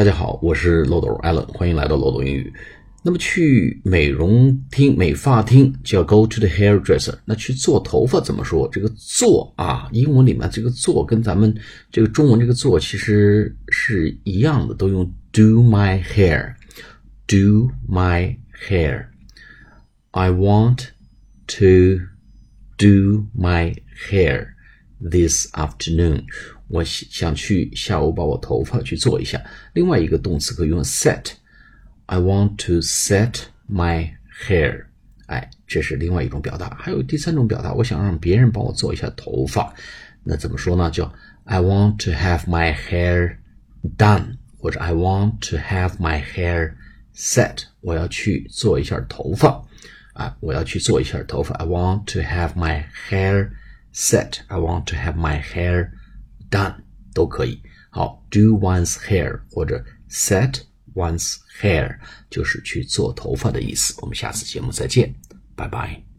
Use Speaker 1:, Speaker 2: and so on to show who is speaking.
Speaker 1: 大家好，我是漏斗 Allen，欢迎来到漏斗英语。那么去美容厅、美发厅就要 go to the hairdresser。那去做头发怎么说？这个做啊，英文里面这个做跟咱们这个中文这个做其实是一样的，都用 do my hair，do my hair。I want to do my hair this afternoon。我想去下午把我头发去做一下。另外一个动词可以用 set，I want to set my hair。哎，这是另外一种表达。还有第三种表达，我想让别人帮我做一下头发，那怎么说呢？叫 I want to have my hair done，或者 I want to have my hair set。我要去做一下头发啊，我要去做一下头发。I want to have my hair set。I want to have my hair done 都可以。好，do one's hair 或者 set one's hair 就是去做头发的意思。我们下次节目再见，拜拜。